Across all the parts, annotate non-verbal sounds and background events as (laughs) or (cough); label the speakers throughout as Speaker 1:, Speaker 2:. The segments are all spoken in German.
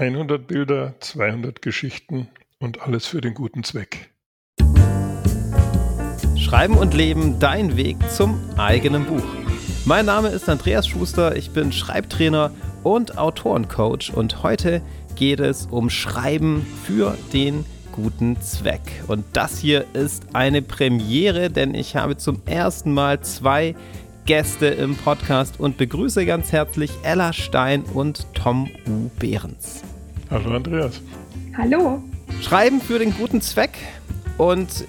Speaker 1: 100 Bilder, 200 Geschichten und alles für den guten Zweck.
Speaker 2: Schreiben und Leben, dein Weg zum eigenen Buch. Mein Name ist Andreas Schuster, ich bin Schreibtrainer und Autorencoach und heute geht es um Schreiben für den guten Zweck. Und das hier ist eine Premiere, denn ich habe zum ersten Mal zwei Gäste im Podcast und begrüße ganz herzlich Ella Stein und Tom U. Behrens.
Speaker 1: Hallo Andreas.
Speaker 3: Hallo.
Speaker 2: Schreiben für den guten Zweck und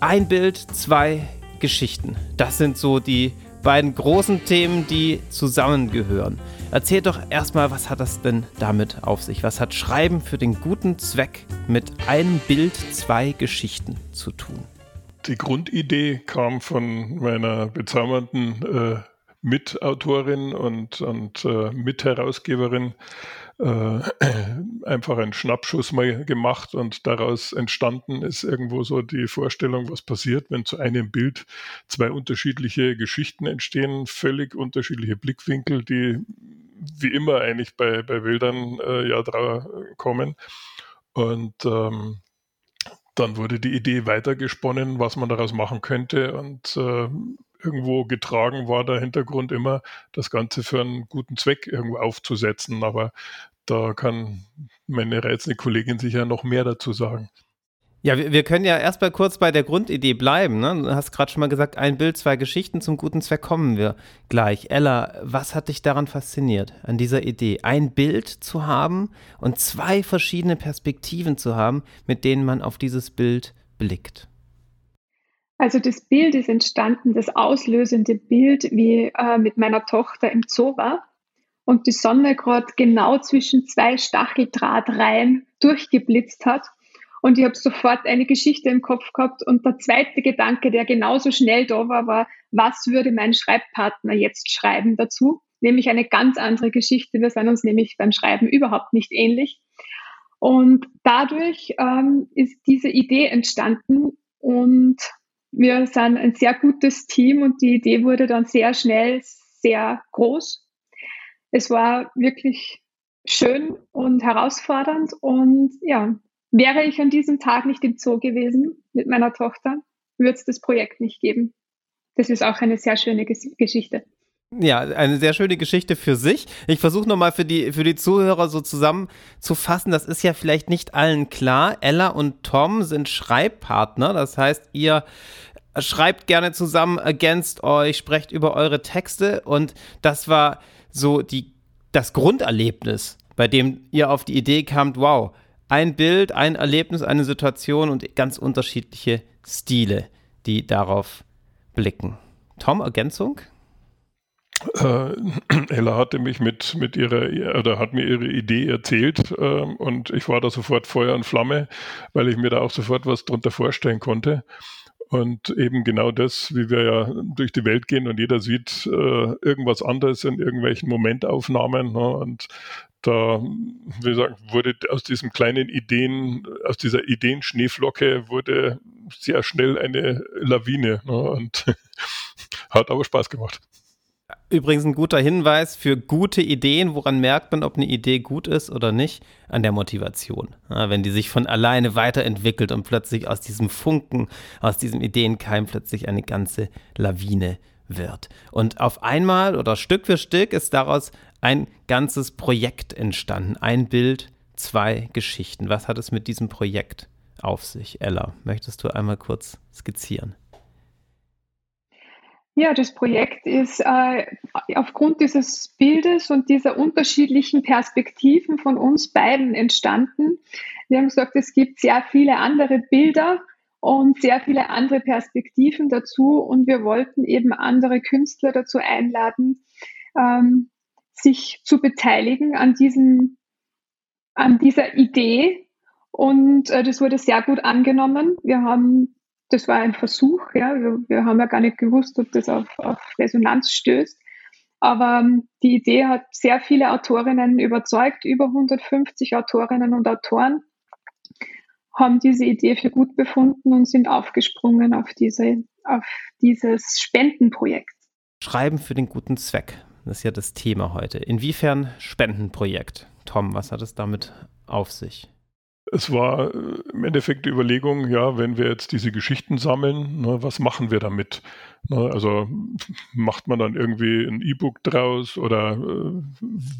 Speaker 2: ein Bild, zwei Geschichten. Das sind so die beiden großen Themen, die zusammengehören. Erzähl doch erstmal, was hat das denn damit auf sich? Was hat Schreiben für den guten Zweck mit einem Bild, zwei Geschichten zu tun?
Speaker 1: Die Grundidee kam von meiner bezaubernden äh, Mitautorin und, und äh, Mitherausgeberin äh, (clears throat) einfach einen Schnappschuss mal gemacht und daraus entstanden ist irgendwo so die Vorstellung, was passiert, wenn zu einem Bild zwei unterschiedliche Geschichten entstehen, völlig unterschiedliche Blickwinkel, die wie immer eigentlich bei, bei Bildern äh, ja drauf kommen. Und ähm, dann wurde die Idee weitergesponnen, was man daraus machen könnte. Und äh, irgendwo getragen war der Hintergrund immer, das Ganze für einen guten Zweck irgendwo aufzusetzen. Aber da kann meine reizende Kollegin sicher noch mehr dazu sagen.
Speaker 2: Ja, wir, können ja erstmal kurz bei der Grundidee bleiben. Ne? Du hast gerade schon mal gesagt, ein Bild, zwei Geschichten, zum guten Zweck kommen wir gleich. Ella, was hat dich daran fasziniert, an dieser Idee? Ein Bild zu haben und zwei verschiedene Perspektiven zu haben, mit denen man auf dieses Bild blickt.
Speaker 3: Also das Bild ist entstanden, das auslösende Bild, wie äh, mit meiner Tochter im Zoo war und die Sonne gerade genau zwischen zwei Stacheldrahtreihen durchgeblitzt hat. Und ich habe sofort eine Geschichte im Kopf gehabt. Und der zweite Gedanke, der genauso schnell da war, war, was würde mein Schreibpartner jetzt schreiben dazu? Nämlich eine ganz andere Geschichte. Wir sind uns nämlich beim Schreiben überhaupt nicht ähnlich. Und dadurch ähm, ist diese Idee entstanden und wir sind ein sehr gutes Team und die Idee wurde dann sehr schnell sehr groß. Es war wirklich schön und herausfordernd und ja, wäre ich an diesem Tag nicht im Zoo gewesen mit meiner Tochter, würde es das Projekt nicht geben. Das ist auch eine sehr schöne Geschichte.
Speaker 2: Ja, eine sehr schöne Geschichte für sich. Ich versuche nochmal für die, für die Zuhörer so zusammenzufassen. Das ist ja vielleicht nicht allen klar. Ella und Tom sind Schreibpartner. Das heißt, ihr schreibt gerne zusammen, ergänzt euch, sprecht über eure Texte. Und das war so die, das Grunderlebnis, bei dem ihr auf die Idee kamt, wow, ein Bild, ein Erlebnis, eine Situation und ganz unterschiedliche Stile, die darauf blicken. Tom, Ergänzung?
Speaker 1: Äh, (clears throat) Ella hatte mich mit, mit ihrer, oder hat mir ihre Idee erzählt äh, und ich war da sofort Feuer und Flamme, weil ich mir da auch sofort was drunter vorstellen konnte. Und eben genau das, wie wir ja durch die Welt gehen und jeder sieht äh, irgendwas anderes in irgendwelchen Momentaufnahmen. Ne? Und da, wie gesagt, wurde aus diesem kleinen Ideen, aus dieser Ideenschneeflocke wurde sehr schnell eine Lawine. Ne? Und (laughs) hat aber Spaß gemacht.
Speaker 2: Übrigens ein guter Hinweis für gute Ideen. Woran merkt man, ob eine Idee gut ist oder nicht? An der Motivation. Ja, wenn die sich von alleine weiterentwickelt und plötzlich aus diesem Funken, aus diesem Ideenkeim plötzlich eine ganze Lawine wird. Und auf einmal oder Stück für Stück ist daraus ein ganzes Projekt entstanden. Ein Bild, zwei Geschichten. Was hat es mit diesem Projekt auf sich? Ella, möchtest du einmal kurz skizzieren?
Speaker 3: Ja, das Projekt ist äh, aufgrund dieses Bildes und dieser unterschiedlichen Perspektiven von uns beiden entstanden. Wir haben gesagt, es gibt sehr viele andere Bilder und sehr viele andere Perspektiven dazu und wir wollten eben andere Künstler dazu einladen, ähm, sich zu beteiligen an diesem, an dieser Idee und äh, das wurde sehr gut angenommen. Wir haben das war ein Versuch, ja. Wir, wir, haben ja gar nicht gewusst, ob das auf, auf Resonanz stößt. Aber ähm, die Idee hat sehr viele Autorinnen überzeugt. Über 150 Autorinnen und Autoren haben diese Idee für gut befunden und sind aufgesprungen auf, diese, auf dieses Spendenprojekt.
Speaker 2: Schreiben für den guten Zweck. Das ist ja das Thema heute. Inwiefern Spendenprojekt? Tom, was hat es damit auf sich?
Speaker 1: Es war äh, im Endeffekt die Überlegung, ja, wenn wir jetzt diese Geschichten sammeln, ne, was machen wir damit? Ne, also (laughs) macht man dann irgendwie ein E-Book draus oder äh,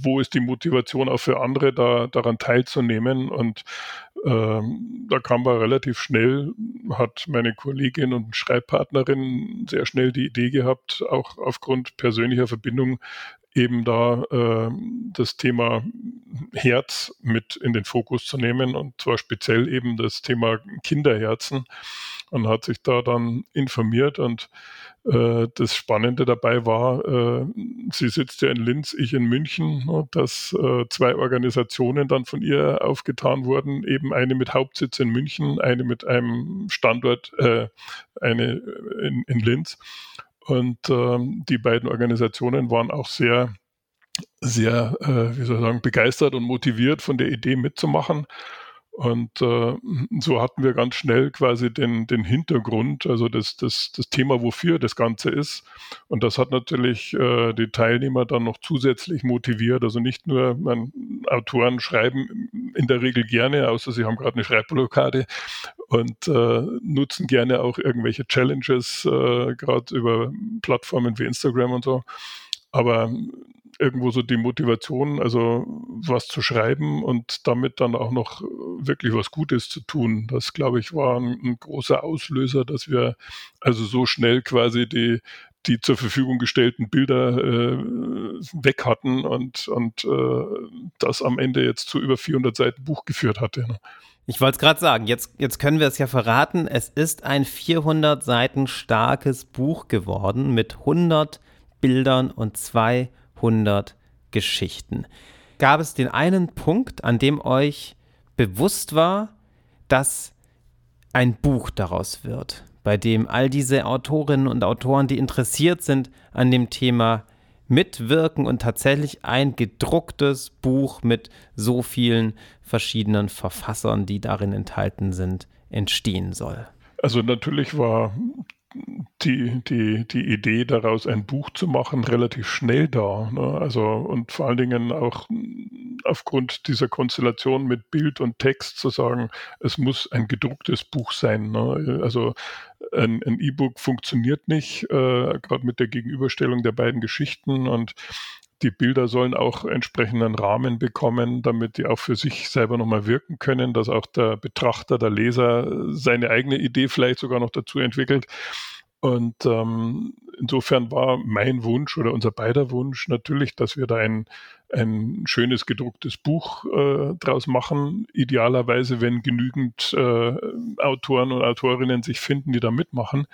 Speaker 1: wo ist die Motivation auch für andere, da, daran teilzunehmen? Und ähm, da kam man relativ schnell, hat meine Kollegin und Schreibpartnerin sehr schnell die Idee gehabt, auch aufgrund persönlicher Verbindung eben da äh, das Thema Herz mit in den Fokus zu nehmen und zwar speziell eben das Thema Kinderherzen und hat sich da dann informiert und äh, das Spannende dabei war, äh, sie sitzt ja in Linz, ich in München, ne, dass äh, zwei Organisationen dann von ihr aufgetan wurden, eben eine mit Hauptsitz in München, eine mit einem Standort, äh, eine in, in Linz. Und ähm, die beiden Organisationen waren auch sehr, sehr, äh, wie soll ich sagen, begeistert und motiviert von der Idee mitzumachen. Und äh, so hatten wir ganz schnell quasi den, den Hintergrund, also das, das, das Thema, wofür das Ganze ist. Und das hat natürlich äh, die Teilnehmer dann noch zusätzlich motiviert. Also nicht nur, man, Autoren schreiben in der Regel gerne, außer sie haben gerade eine Schreibblockade und äh, nutzen gerne auch irgendwelche Challenges, äh, gerade über Plattformen wie Instagram und so. Aber irgendwo so die Motivation, also was zu schreiben und damit dann auch noch wirklich was Gutes zu tun. Das, glaube ich, war ein, ein großer Auslöser, dass wir also so schnell quasi die, die zur Verfügung gestellten Bilder äh, weg hatten und, und äh, das am Ende jetzt zu über 400 Seiten Buch geführt hatte. Ne?
Speaker 2: Ich wollte es gerade sagen, jetzt, jetzt können wir es ja verraten. Es ist ein 400 Seiten starkes Buch geworden mit 100 Bildern und zwei 100 Geschichten. Gab es den einen Punkt, an dem euch bewusst war, dass ein Buch daraus wird, bei dem all diese Autorinnen und Autoren, die interessiert sind an dem Thema, mitwirken und tatsächlich ein gedrucktes Buch mit so vielen verschiedenen Verfassern, die darin enthalten sind, entstehen soll?
Speaker 1: Also natürlich war die, die, die Idee daraus ein Buch zu machen relativ schnell da. Ne? Also und vor allen Dingen auch aufgrund dieser Konstellation mit Bild und Text zu sagen, es muss ein gedrucktes Buch sein. Ne? Also ein E-Book funktioniert nicht, äh, gerade mit der Gegenüberstellung der beiden Geschichten und die Bilder sollen auch entsprechenden Rahmen bekommen, damit die auch für sich selber nochmal wirken können, dass auch der Betrachter, der Leser seine eigene Idee vielleicht sogar noch dazu entwickelt. Und ähm, insofern war mein Wunsch oder unser beider Wunsch natürlich, dass wir da ein, ein schönes gedrucktes Buch äh, draus machen. Idealerweise, wenn genügend äh, Autoren und Autorinnen sich finden, die da mitmachen.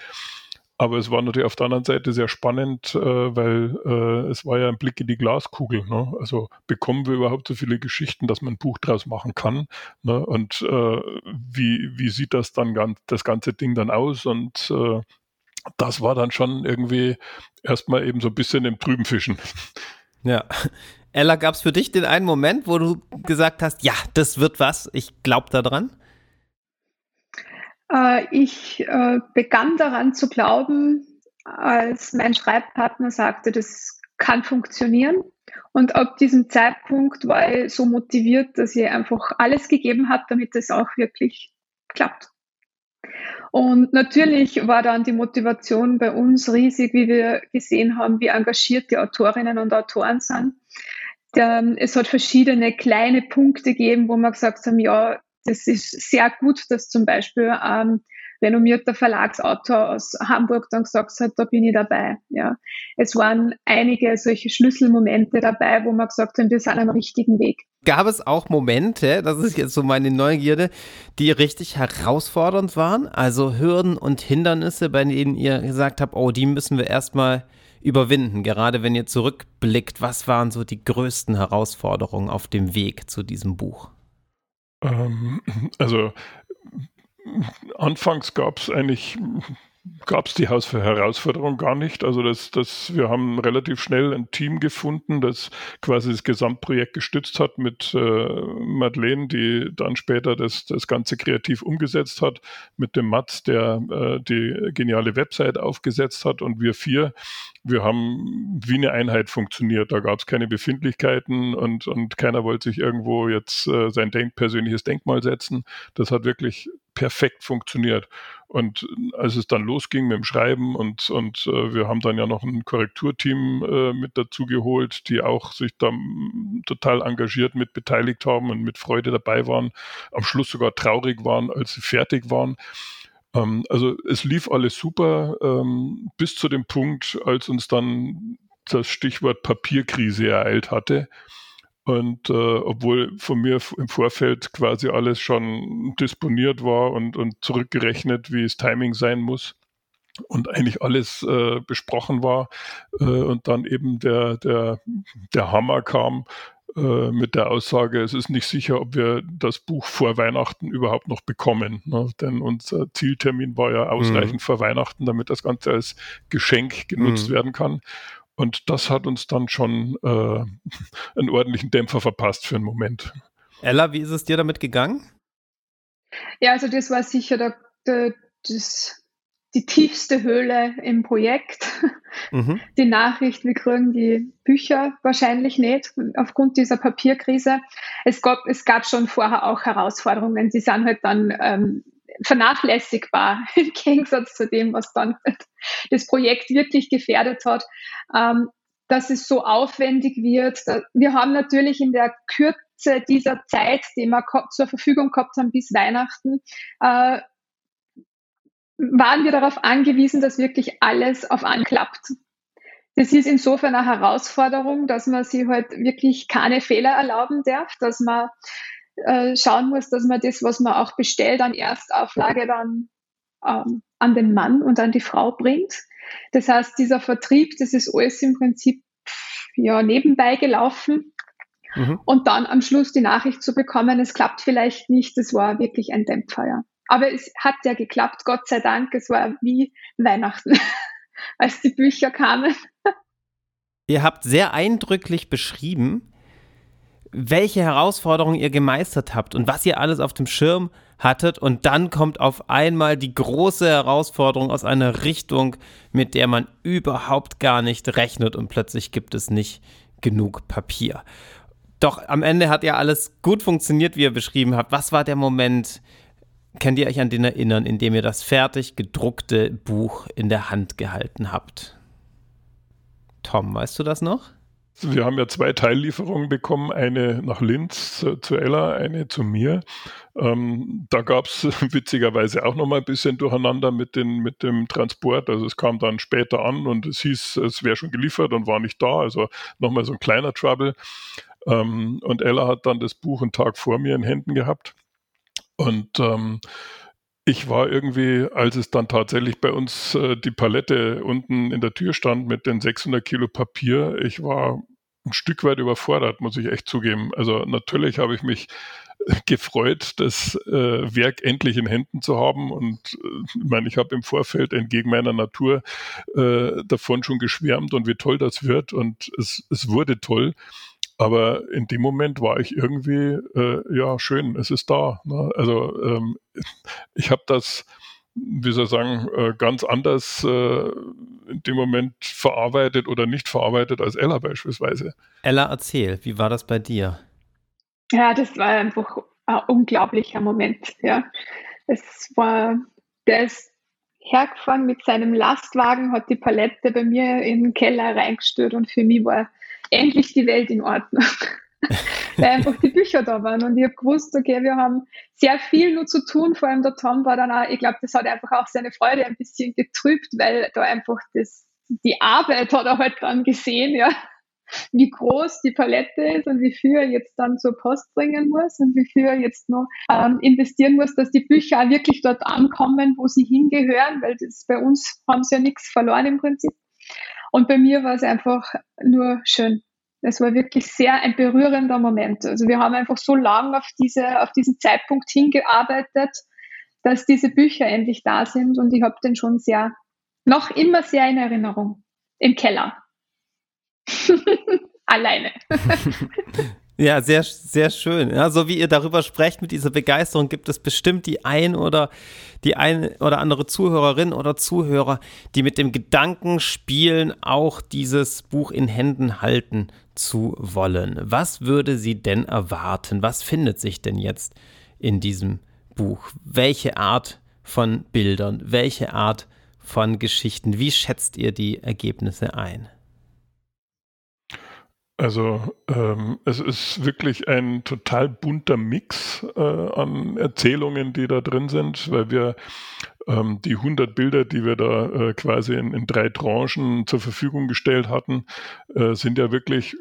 Speaker 1: Aber es war natürlich auf der anderen Seite sehr spannend, äh, weil äh, es war ja ein Blick in die Glaskugel. Ne? Also bekommen wir überhaupt so viele Geschichten, dass man ein Buch draus machen kann? Ne? Und äh, wie, wie sieht das dann ganz, das ganze Ding dann aus? Und äh, das war dann schon irgendwie erstmal eben so ein bisschen im Trüben fischen.
Speaker 2: Ja. Ella, gab es für dich den einen Moment, wo du gesagt hast, ja, das wird was, ich glaube daran?
Speaker 3: Äh, ich äh, begann daran zu glauben, als mein Schreibpartner sagte, das kann funktionieren. Und ab diesem Zeitpunkt war ich so motiviert, dass ich einfach alles gegeben habe, damit es auch wirklich klappt. Und natürlich war dann die Motivation bei uns riesig, wie wir gesehen haben, wie engagiert die Autorinnen und Autoren sind. Es hat verschiedene kleine Punkte gegeben, wo wir gesagt haben, ja, das ist sehr gut, dass zum Beispiel ein renommierter Verlagsautor aus Hamburg dann gesagt hat, da bin ich dabei. Ja. Es waren einige solche Schlüsselmomente dabei, wo wir gesagt haben, wir sind am richtigen Weg.
Speaker 2: Gab es auch Momente, das ist jetzt so meine Neugierde, die richtig herausfordernd waren? Also Hürden und Hindernisse, bei denen ihr gesagt habt, oh, die müssen wir erstmal überwinden, gerade wenn ihr zurückblickt. Was waren so die größten Herausforderungen auf dem Weg zu diesem Buch?
Speaker 1: Ähm, also anfangs gab es eigentlich gab es die Herausforderung gar nicht. Also das, das, wir haben relativ schnell ein Team gefunden, das quasi das Gesamtprojekt gestützt hat mit äh, Madeleine, die dann später das, das Ganze kreativ umgesetzt hat, mit dem Mats, der äh, die geniale Website aufgesetzt hat und wir vier, wir haben wie eine Einheit funktioniert. Da gab es keine Befindlichkeiten und, und keiner wollte sich irgendwo jetzt äh, sein Denk persönliches Denkmal setzen. Das hat wirklich perfekt funktioniert. Und als es dann losging mit dem Schreiben und, und äh, wir haben dann ja noch ein Korrekturteam äh, mit dazu geholt, die auch sich da total engagiert mit beteiligt haben und mit Freude dabei waren, am Schluss sogar traurig waren, als sie fertig waren. Ähm, also es lief alles super ähm, bis zu dem Punkt, als uns dann das Stichwort Papierkrise ereilt hatte. Und äh, obwohl von mir im Vorfeld quasi alles schon disponiert war und, und zurückgerechnet, wie es Timing sein muss und eigentlich alles äh, besprochen war äh, und dann eben der, der, der Hammer kam äh, mit der Aussage, es ist nicht sicher, ob wir das Buch vor Weihnachten überhaupt noch bekommen. Ne? Denn unser Zieltermin war ja ausreichend mhm. vor Weihnachten, damit das Ganze als Geschenk genutzt mhm. werden kann. Und das hat uns dann schon äh, (laughs) einen ordentlichen Dämpfer verpasst für einen Moment.
Speaker 2: Ella, wie ist es dir damit gegangen?
Speaker 3: Ja, also das war sicher der, der, das, die tiefste Höhle im Projekt. (laughs) Mhm. Die Nachricht, wir kriegen die Bücher wahrscheinlich nicht aufgrund dieser Papierkrise. Es gab, es gab schon vorher auch Herausforderungen. Die sind halt dann ähm, vernachlässigbar (laughs) im Gegensatz zu dem, was dann das Projekt wirklich gefährdet hat, ähm, dass es so aufwendig wird. Wir haben natürlich in der Kürze dieser Zeit, die wir zur Verfügung gehabt haben bis Weihnachten, äh, waren wir darauf angewiesen, dass wirklich alles auf anklappt. Das ist insofern eine Herausforderung, dass man sich halt wirklich keine Fehler erlauben darf, dass man äh, schauen muss, dass man das, was man auch bestellt, an Erstauflage dann ähm, an den Mann und an die Frau bringt. Das heißt, dieser Vertrieb, das ist alles im Prinzip ja nebenbei gelaufen. Mhm. Und dann am Schluss die Nachricht zu bekommen, es klappt vielleicht nicht, das war wirklich ein Dämpfer, ja. Aber es hat ja geklappt, Gott sei Dank. Es war wie Weihnachten, (laughs) als die Bücher kamen.
Speaker 2: Ihr habt sehr eindrücklich beschrieben, welche Herausforderungen ihr gemeistert habt und was ihr alles auf dem Schirm hattet. Und dann kommt auf einmal die große Herausforderung aus einer Richtung, mit der man überhaupt gar nicht rechnet und plötzlich gibt es nicht genug Papier. Doch am Ende hat ja alles gut funktioniert, wie ihr beschrieben habt. Was war der Moment, könnt ihr euch an den erinnern, in dem ihr das fertig gedruckte Buch in der Hand gehalten habt? Tom, weißt du das noch?
Speaker 1: Wir haben ja zwei Teillieferungen bekommen, eine nach Linz zu, zu Ella, eine zu mir. Ähm, da gab es (laughs) witzigerweise auch noch mal ein bisschen durcheinander mit, den, mit dem Transport. Also es kam dann später an und es hieß, es wäre schon geliefert und war nicht da. Also nochmal so ein kleiner Trouble. Ähm, und Ella hat dann das Buch einen Tag vor mir in Händen gehabt. Und ähm, ich war irgendwie, als es dann tatsächlich bei uns äh, die Palette unten in der Tür stand mit den 600 Kilo Papier, ich war ein Stück weit überfordert, muss ich echt zugeben. Also natürlich habe ich mich äh, gefreut, das äh, Werk endlich in Händen zu haben. Und äh, ich meine, ich habe im Vorfeld entgegen meiner Natur äh, davon schon geschwärmt und wie toll das wird. Und es, es wurde toll. Aber in dem Moment war ich irgendwie, äh, ja, schön, es ist da. Ne? Also ähm, ich habe das, wie soll ich sagen, äh, ganz anders äh, in dem Moment verarbeitet oder nicht verarbeitet als Ella beispielsweise.
Speaker 2: Ella, erzähl, wie war das bei dir?
Speaker 3: Ja, das war einfach ein unglaublicher Moment. Ja, es war, der ist hergefahren mit seinem Lastwagen, hat die Palette bei mir in den Keller reingestört und für mich war endlich die Welt in Ordnung. (laughs) weil einfach die Bücher da waren. Und ich habe gewusst, okay, wir haben sehr viel nur zu tun. Vor allem der Tom war dann auch, ich glaube, das hat einfach auch seine Freude ein bisschen getrübt, weil da einfach das, die Arbeit hat er halt dann gesehen, ja, wie groß die Palette ist und wie viel er jetzt dann zur Post bringen muss und wie viel er jetzt noch ähm, investieren muss, dass die Bücher auch wirklich dort ankommen, wo sie hingehören, weil das bei uns haben sie ja nichts verloren im Prinzip. Und bei mir war es einfach nur schön. Es war wirklich sehr ein berührender Moment. Also wir haben einfach so lange auf diese, auf diesen Zeitpunkt hingearbeitet, dass diese Bücher endlich da sind und ich habe den schon sehr, noch immer sehr in Erinnerung. Im Keller. (laughs) Alleine. (laughs)
Speaker 2: Ja, sehr, sehr schön. Ja, so wie ihr darüber sprecht mit dieser Begeisterung, gibt es bestimmt die ein oder die ein oder andere Zuhörerin oder Zuhörer, die mit dem Gedanken spielen, auch dieses Buch in Händen halten zu wollen. Was würde sie denn erwarten? Was findet sich denn jetzt in diesem Buch? Welche Art von Bildern? Welche Art von Geschichten? Wie schätzt ihr die Ergebnisse ein?
Speaker 1: Also ähm, es ist wirklich ein total bunter Mix äh, an Erzählungen, die da drin sind, weil wir ähm, die 100 Bilder, die wir da äh, quasi in, in, drei Tranchen zur Verfügung gestellt hatten, äh, sind ja wirklich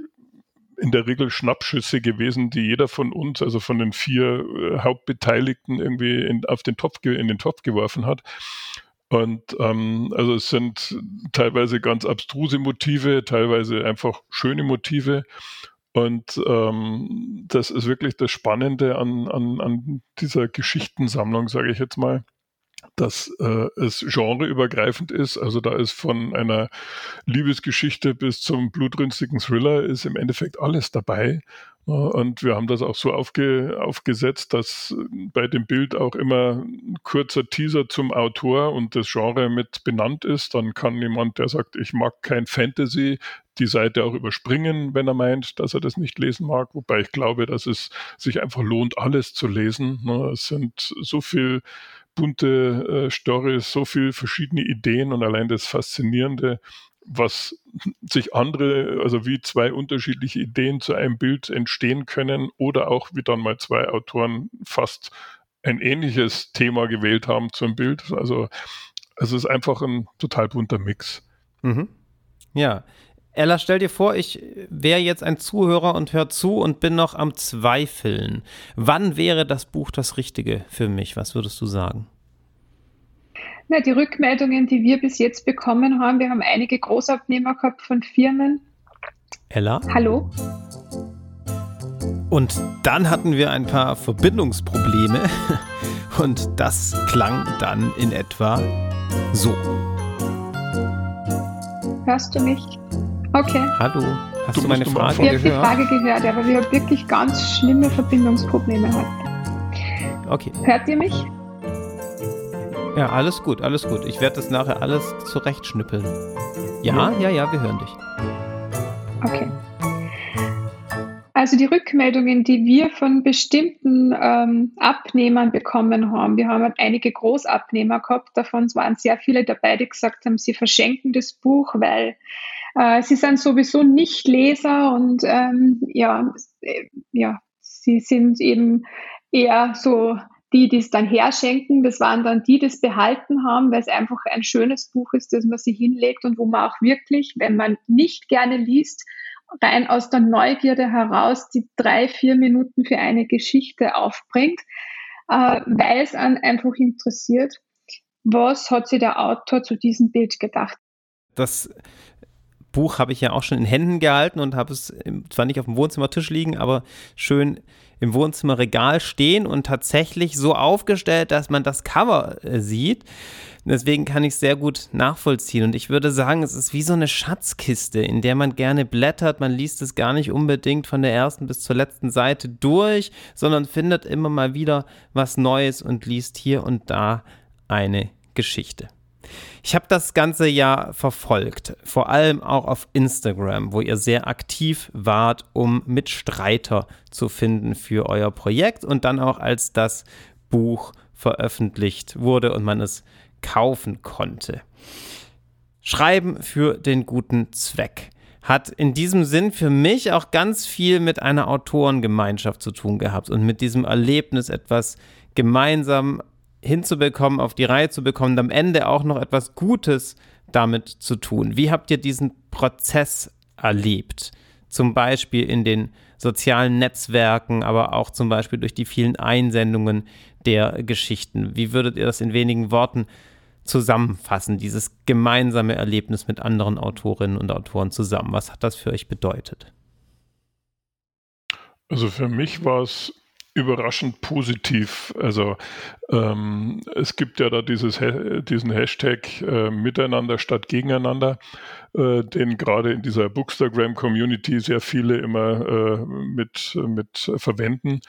Speaker 1: in der Regel Schnappschüsse gewesen, die jeder von uns, also von den vier äh, Hauptbeteiligten, irgendwie in, auf den Topf, in den Topf geworfen hat. Und ähm, also es sind teilweise ganz abstruse Motive, teilweise einfach schöne Motive. Und ähm, das ist wirklich das Spannende an, an, an dieser Geschichtensammlung, sage ich jetzt mal dass äh, es genreübergreifend ist. Also da ist von einer Liebesgeschichte bis zum blutrünstigen Thriller ist im Endeffekt alles dabei. Und wir haben das auch so aufge, aufgesetzt, dass bei dem Bild auch immer ein kurzer Teaser zum Autor und das Genre mit benannt ist. Dann kann jemand, der sagt, ich mag kein Fantasy, die Seite auch überspringen, wenn er meint, dass er das nicht lesen mag. Wobei ich glaube, dass es sich einfach lohnt, alles zu lesen. Es sind so viel bunte äh, Stories, so viele verschiedene Ideen und allein das Faszinierende, was sich andere, also wie zwei unterschiedliche Ideen zu einem Bild entstehen können oder auch wie dann mal zwei Autoren fast ein ähnliches Thema gewählt haben zum Bild. Also es ist einfach ein total bunter Mix.
Speaker 2: Mhm. Ja, Ella, stell dir vor, ich wäre jetzt ein Zuhörer und hör zu und bin noch am Zweifeln. Wann wäre das Buch das Richtige für mich? Was würdest du sagen?
Speaker 3: Na, die Rückmeldungen, die wir bis jetzt bekommen haben, wir haben einige Großabnehmer gehabt von Firmen.
Speaker 2: Ella?
Speaker 3: Hallo?
Speaker 2: Und dann hatten wir ein paar Verbindungsprobleme (laughs) und das klang dann in etwa so.
Speaker 3: Hörst du mich? Okay.
Speaker 2: Hallo. Hast du, du meine Frage
Speaker 3: gehört? Ich habe die Frage gehört, aber wir haben wirklich ganz schlimme Verbindungsprobleme heute.
Speaker 2: Okay.
Speaker 3: Hört ihr mich?
Speaker 2: Ja, alles gut, alles gut. Ich werde das nachher alles zurechtschnippeln. Ja, ja, ja, wir hören dich.
Speaker 3: Okay. Also die Rückmeldungen, die wir von bestimmten ähm, Abnehmern bekommen haben, wir haben einige Großabnehmer gehabt, davon waren sehr viele dabei, die gesagt haben, sie verschenken das Buch, weil äh, sie sind sowieso nicht Leser und ähm, ja, äh, ja, sie sind eben eher so die, die es dann herschenken. Das waren dann die, die es behalten haben, weil es einfach ein schönes Buch ist, das man sich hinlegt und wo man auch wirklich, wenn man nicht gerne liest, rein aus der Neugierde heraus die drei, vier Minuten für eine Geschichte aufbringt, äh, weil es einen einfach interessiert, was hat sich der Autor zu diesem Bild gedacht.
Speaker 2: Das Buch habe ich ja auch schon in Händen gehalten und habe es zwar nicht auf dem Wohnzimmertisch liegen, aber schön im Wohnzimmerregal stehen und tatsächlich so aufgestellt, dass man das Cover äh, sieht. Deswegen kann ich es sehr gut nachvollziehen. Und ich würde sagen, es ist wie so eine Schatzkiste, in der man gerne blättert. Man liest es gar nicht unbedingt von der ersten bis zur letzten Seite durch, sondern findet immer mal wieder was Neues und liest hier und da eine Geschichte. Ich habe das ganze Jahr verfolgt, vor allem auch auf Instagram, wo ihr sehr aktiv wart, um Mitstreiter zu finden für euer Projekt und dann auch als das Buch veröffentlicht wurde und man es kaufen konnte. Schreiben für den guten Zweck hat in diesem Sinn für mich auch ganz viel mit einer Autorengemeinschaft zu tun gehabt und mit diesem Erlebnis etwas gemeinsam hinzubekommen, auf die Reihe zu bekommen, am Ende auch noch etwas Gutes damit zu tun. Wie habt ihr diesen Prozess erlebt? Zum Beispiel in den sozialen Netzwerken, aber auch zum Beispiel durch die vielen Einsendungen der Geschichten. Wie würdet ihr das in wenigen Worten zusammenfassen, dieses gemeinsame Erlebnis mit anderen Autorinnen und Autoren zusammen? Was hat das für euch bedeutet?
Speaker 1: Also für mich war es überraschend positiv. Also ähm, es gibt ja da dieses, diesen Hashtag äh, Miteinander statt Gegeneinander, äh, den gerade in dieser Bookstagram-Community sehr viele immer äh, mit, mit verwenden.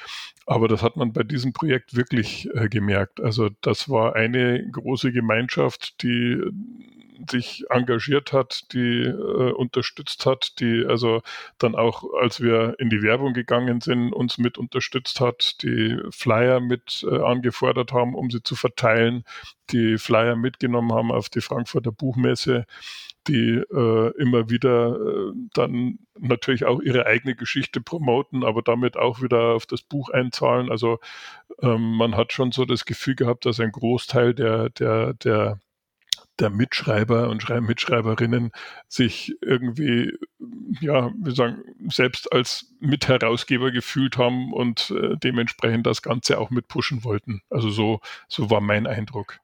Speaker 1: Aber das hat man bei diesem Projekt wirklich äh, gemerkt. Also das war eine große Gemeinschaft, die sich engagiert hat, die äh, unterstützt hat, die also dann auch, als wir in die Werbung gegangen sind, uns mit unterstützt hat, die Flyer mit äh, angefordert haben, um sie zu verteilen, die Flyer mitgenommen haben auf die Frankfurter Buchmesse die äh, immer wieder äh, dann natürlich auch ihre eigene Geschichte promoten, aber damit auch wieder auf das Buch einzahlen. Also ähm, man hat schon so das Gefühl gehabt, dass ein Großteil der, der, der der Mitschreiber und Mitschreiberinnen sich irgendwie, ja, wir sagen, selbst als Mitherausgeber gefühlt haben und äh, dementsprechend das Ganze auch mit pushen wollten. Also so, so war mein Eindruck.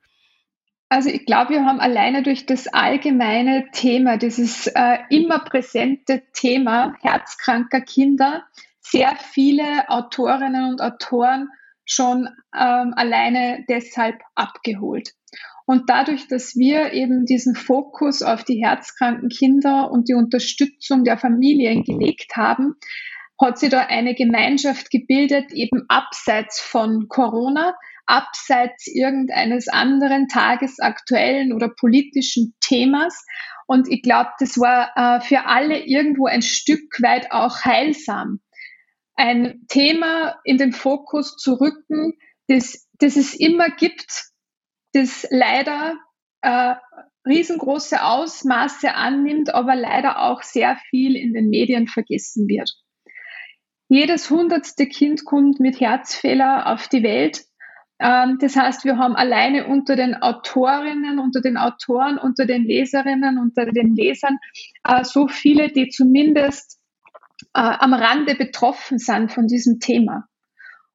Speaker 3: Also ich glaube, wir haben alleine durch das allgemeine Thema, dieses äh, immer präsente Thema herzkranker Kinder, sehr viele Autorinnen und Autoren schon ähm, alleine deshalb abgeholt. Und dadurch, dass wir eben diesen Fokus auf die herzkranken Kinder und die Unterstützung der Familien gelegt haben, hat sich da eine Gemeinschaft gebildet, eben abseits von Corona, abseits irgendeines anderen tagesaktuellen oder politischen Themas. Und ich glaube, das war äh, für alle irgendwo ein Stück weit auch heilsam. Ein Thema in den Fokus zu rücken, das, das es immer gibt, das leider äh, riesengroße Ausmaße annimmt, aber leider auch sehr viel in den Medien vergessen wird. Jedes hundertste Kind kommt mit Herzfehler auf die Welt. Ähm, das heißt, wir haben alleine unter den Autorinnen, unter den Autoren, unter den Leserinnen, unter den Lesern äh, so viele, die zumindest äh, am Rande betroffen sind von diesem Thema.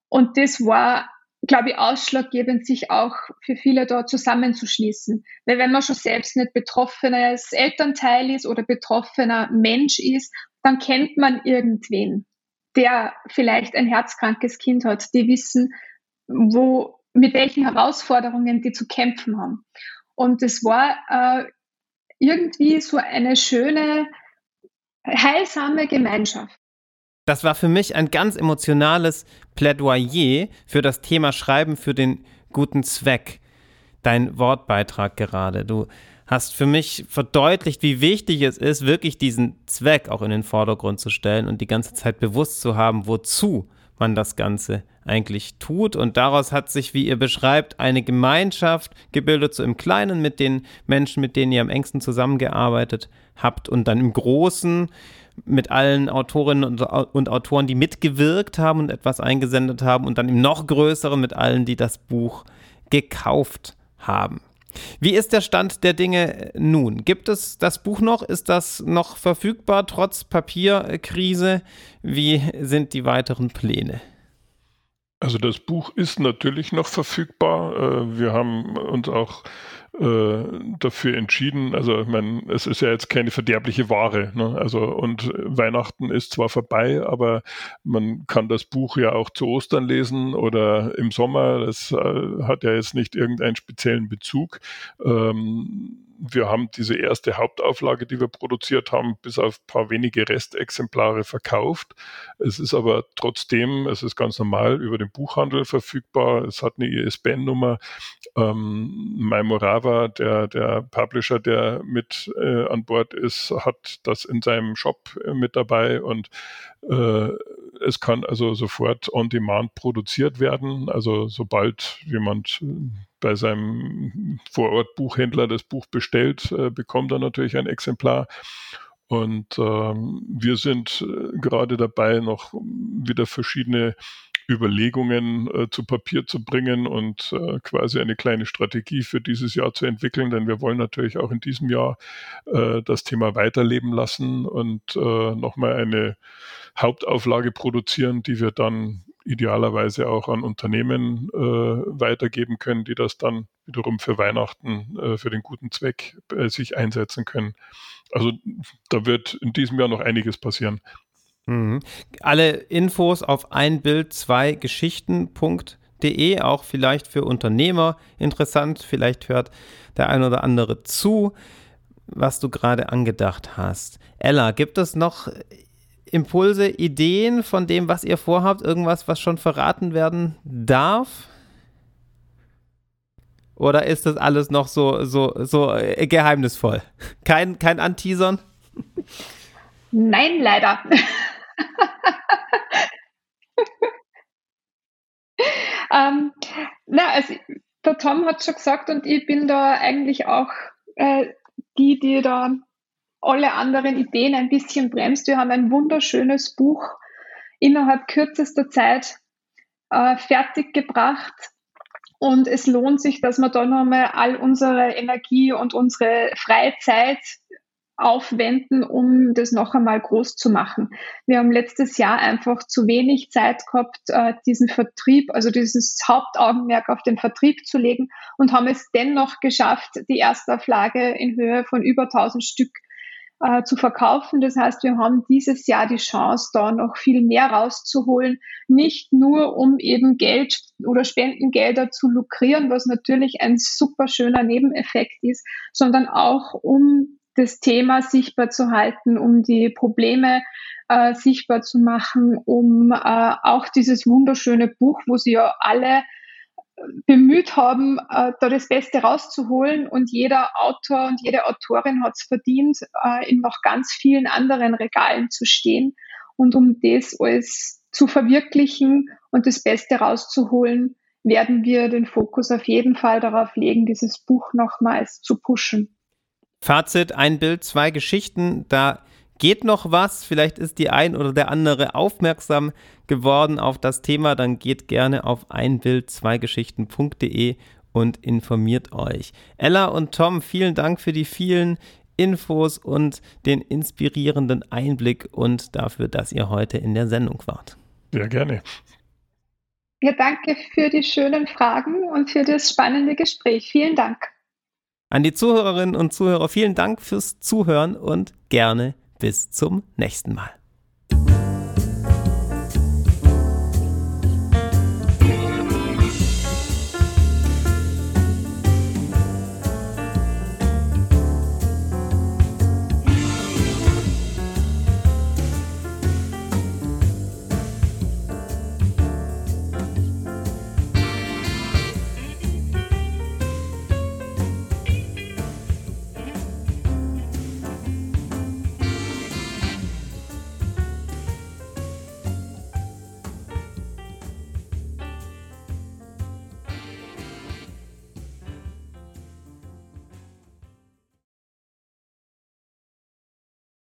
Speaker 3: Und das war glaube ich, ausschlaggebend, sich auch für viele dort zusammenzuschließen. Weil wenn man schon selbst nicht betroffenes Elternteil ist oder betroffener Mensch ist, dann kennt man irgendwen, der vielleicht ein herzkrankes Kind hat, die wissen, wo, mit welchen Herausforderungen die zu kämpfen haben. Und es war äh, irgendwie so eine schöne, heilsame Gemeinschaft.
Speaker 2: Das war für mich ein ganz emotionales Plädoyer für das Thema Schreiben für den guten Zweck. Dein Wortbeitrag gerade. Du hast für mich verdeutlicht, wie wichtig es ist, wirklich diesen Zweck auch in den Vordergrund zu stellen und die ganze Zeit bewusst zu haben, wozu man das Ganze eigentlich tut. Und daraus hat sich, wie ihr beschreibt, eine Gemeinschaft gebildet, so im Kleinen mit den Menschen, mit denen ihr am engsten zusammengearbeitet habt und dann im Großen mit allen Autorinnen und, und, Autoren, die mitgewirkt haben und etwas eingesendet haben und dann im noch größeren mit allen, die das Buch gekauft haben. Wie ist der Stand der Dinge nun? Gibt es das Buch noch? Ist das noch verfügbar trotz Papierkrise? Wie sind die weiteren Pläne?
Speaker 1: Also das Buch ist natürlich noch verfügbar. Äh, wir haben uns auch äh, dafür entschieden. Also ich meine, es ist ja jetzt keine verderbliche Ware. Ne? Also und Weihnachten ist zwar vorbei, aber man kann das Buch ja auch zu Ostern lesen oder im Sommer. Das äh, hat ja jetzt nicht irgendeinen speziellen Bezug. Ähm, wir haben diese erste Hauptauflage, die wir produziert haben, bis auf ein paar wenige Restexemplare verkauft. Es ist aber trotzdem, es ist ganz normal über den Buchhandel verfügbar. Es hat eine ISBN-Nummer. Ähm, Maimorava, der, der Publisher, der mit äh, an Bord ist, hat das in seinem Shop äh, mit dabei und äh, es kann also sofort on demand produziert werden. Also sobald jemand äh, bei seinem Vorort-Buchhändler das Buch bestellt, äh, bekommt er natürlich ein Exemplar. Und ähm, wir sind äh, gerade dabei, noch wieder verschiedene Überlegungen äh, zu Papier zu bringen und äh, quasi eine kleine Strategie für dieses Jahr zu entwickeln, denn wir wollen natürlich auch in diesem Jahr äh, das Thema weiterleben lassen und äh, nochmal eine Hauptauflage produzieren, die wir dann idealerweise auch an Unternehmen äh, weitergeben können, die das dann wiederum für Weihnachten äh, für den guten Zweck äh, sich einsetzen können. Also da wird in diesem Jahr noch einiges passieren.
Speaker 2: Mhm. Alle Infos auf ein Bild, zwei Geschichten.de, auch vielleicht für Unternehmer interessant. Vielleicht hört der ein oder andere zu, was du gerade angedacht hast. Ella, gibt es noch Impulse, Ideen von dem, was ihr vorhabt? Irgendwas, was schon verraten werden darf? Oder ist das alles noch so, so, so äh, geheimnisvoll? Kein, kein Anteasern? (laughs)
Speaker 3: Nein, leider. (laughs) ähm, na, also der Tom hat schon gesagt und ich bin da eigentlich auch äh, die, die da alle anderen Ideen ein bisschen bremst. Wir haben ein wunderschönes Buch innerhalb kürzester Zeit äh, fertiggebracht. Und es lohnt sich, dass wir da nochmal all unsere Energie und unsere Freizeit aufwenden, um das noch einmal groß zu machen. Wir haben letztes Jahr einfach zu wenig Zeit gehabt, äh, diesen Vertrieb, also dieses Hauptaugenmerk auf den Vertrieb zu legen und haben es dennoch geschafft, die Erstauflage in Höhe von über 1000 Stück äh, zu verkaufen. Das heißt, wir haben dieses Jahr die Chance, da noch viel mehr rauszuholen, nicht nur um eben Geld oder Spendengelder zu lukrieren, was natürlich ein super schöner Nebeneffekt ist, sondern auch um das Thema sichtbar zu halten, um die Probleme äh, sichtbar zu machen, um äh, auch dieses wunderschöne Buch, wo sie ja alle äh, bemüht haben, äh, da das Beste rauszuholen und jeder Autor und jede Autorin hat es verdient, äh, in noch ganz vielen anderen Regalen zu stehen und um das alles zu verwirklichen und das Beste rauszuholen, werden wir den Fokus auf jeden Fall darauf legen, dieses Buch nochmals zu pushen.
Speaker 2: Fazit, ein Bild, zwei Geschichten, da geht noch was, vielleicht ist die ein oder der andere aufmerksam geworden auf das Thema, dann geht gerne auf einbild2geschichten.de und informiert euch. Ella und Tom, vielen Dank für die vielen Infos und den inspirierenden Einblick und dafür, dass ihr heute in der Sendung wart.
Speaker 1: Sehr gerne.
Speaker 3: Ja, danke für die schönen Fragen und für das spannende Gespräch. Vielen Dank.
Speaker 2: An die Zuhörerinnen und Zuhörer vielen Dank fürs Zuhören und gerne bis zum nächsten Mal.